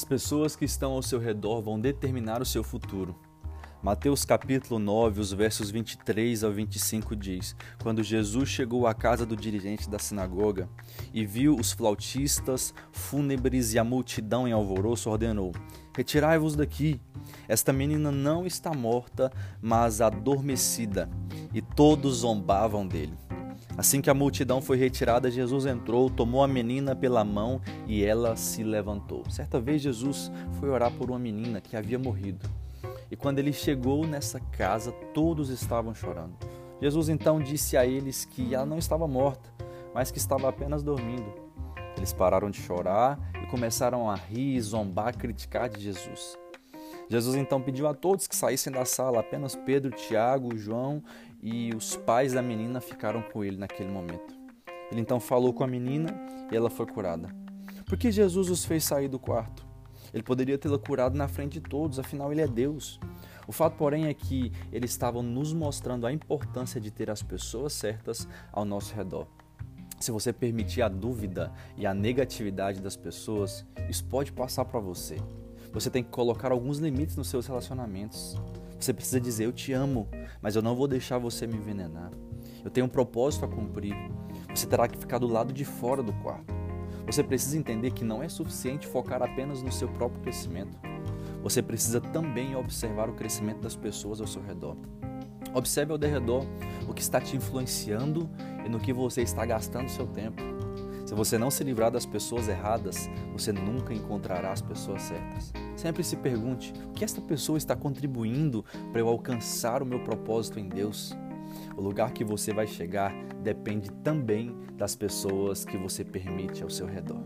As pessoas que estão ao seu redor vão determinar o seu futuro. Mateus capítulo 9, os versos 23 ao 25 diz: Quando Jesus chegou à casa do dirigente da sinagoga e viu os flautistas fúnebres e a multidão em alvoroço, ordenou: Retirai-vos daqui. Esta menina não está morta, mas adormecida. E todos zombavam dele. Assim que a multidão foi retirada, Jesus entrou, tomou a menina pela mão e ela se levantou. Certa vez Jesus foi orar por uma menina que havia morrido. E quando ele chegou nessa casa, todos estavam chorando. Jesus então disse a eles que ela não estava morta, mas que estava apenas dormindo. Eles pararam de chorar e começaram a rir, zombar, criticar de Jesus. Jesus então pediu a todos que saíssem da sala, apenas Pedro, Tiago, João e os pais da menina ficaram com ele naquele momento. Ele então falou com a menina e ela foi curada. Por que Jesus os fez sair do quarto? Ele poderia tê-la curado na frente de todos, afinal ele é Deus. O fato, porém, é que ele estava nos mostrando a importância de ter as pessoas certas ao nosso redor. Se você permitir a dúvida e a negatividade das pessoas, isso pode passar para você. Você tem que colocar alguns limites nos seus relacionamentos. Você precisa dizer: Eu te amo, mas eu não vou deixar você me envenenar. Eu tenho um propósito a cumprir. Você terá que ficar do lado de fora do quarto. Você precisa entender que não é suficiente focar apenas no seu próprio crescimento. Você precisa também observar o crescimento das pessoas ao seu redor. Observe ao redor o que está te influenciando e no que você está gastando seu tempo. Se você não se livrar das pessoas erradas, você nunca encontrará as pessoas certas. Sempre se pergunte: o que esta pessoa está contribuindo para eu alcançar o meu propósito em Deus? O lugar que você vai chegar depende também das pessoas que você permite ao seu redor.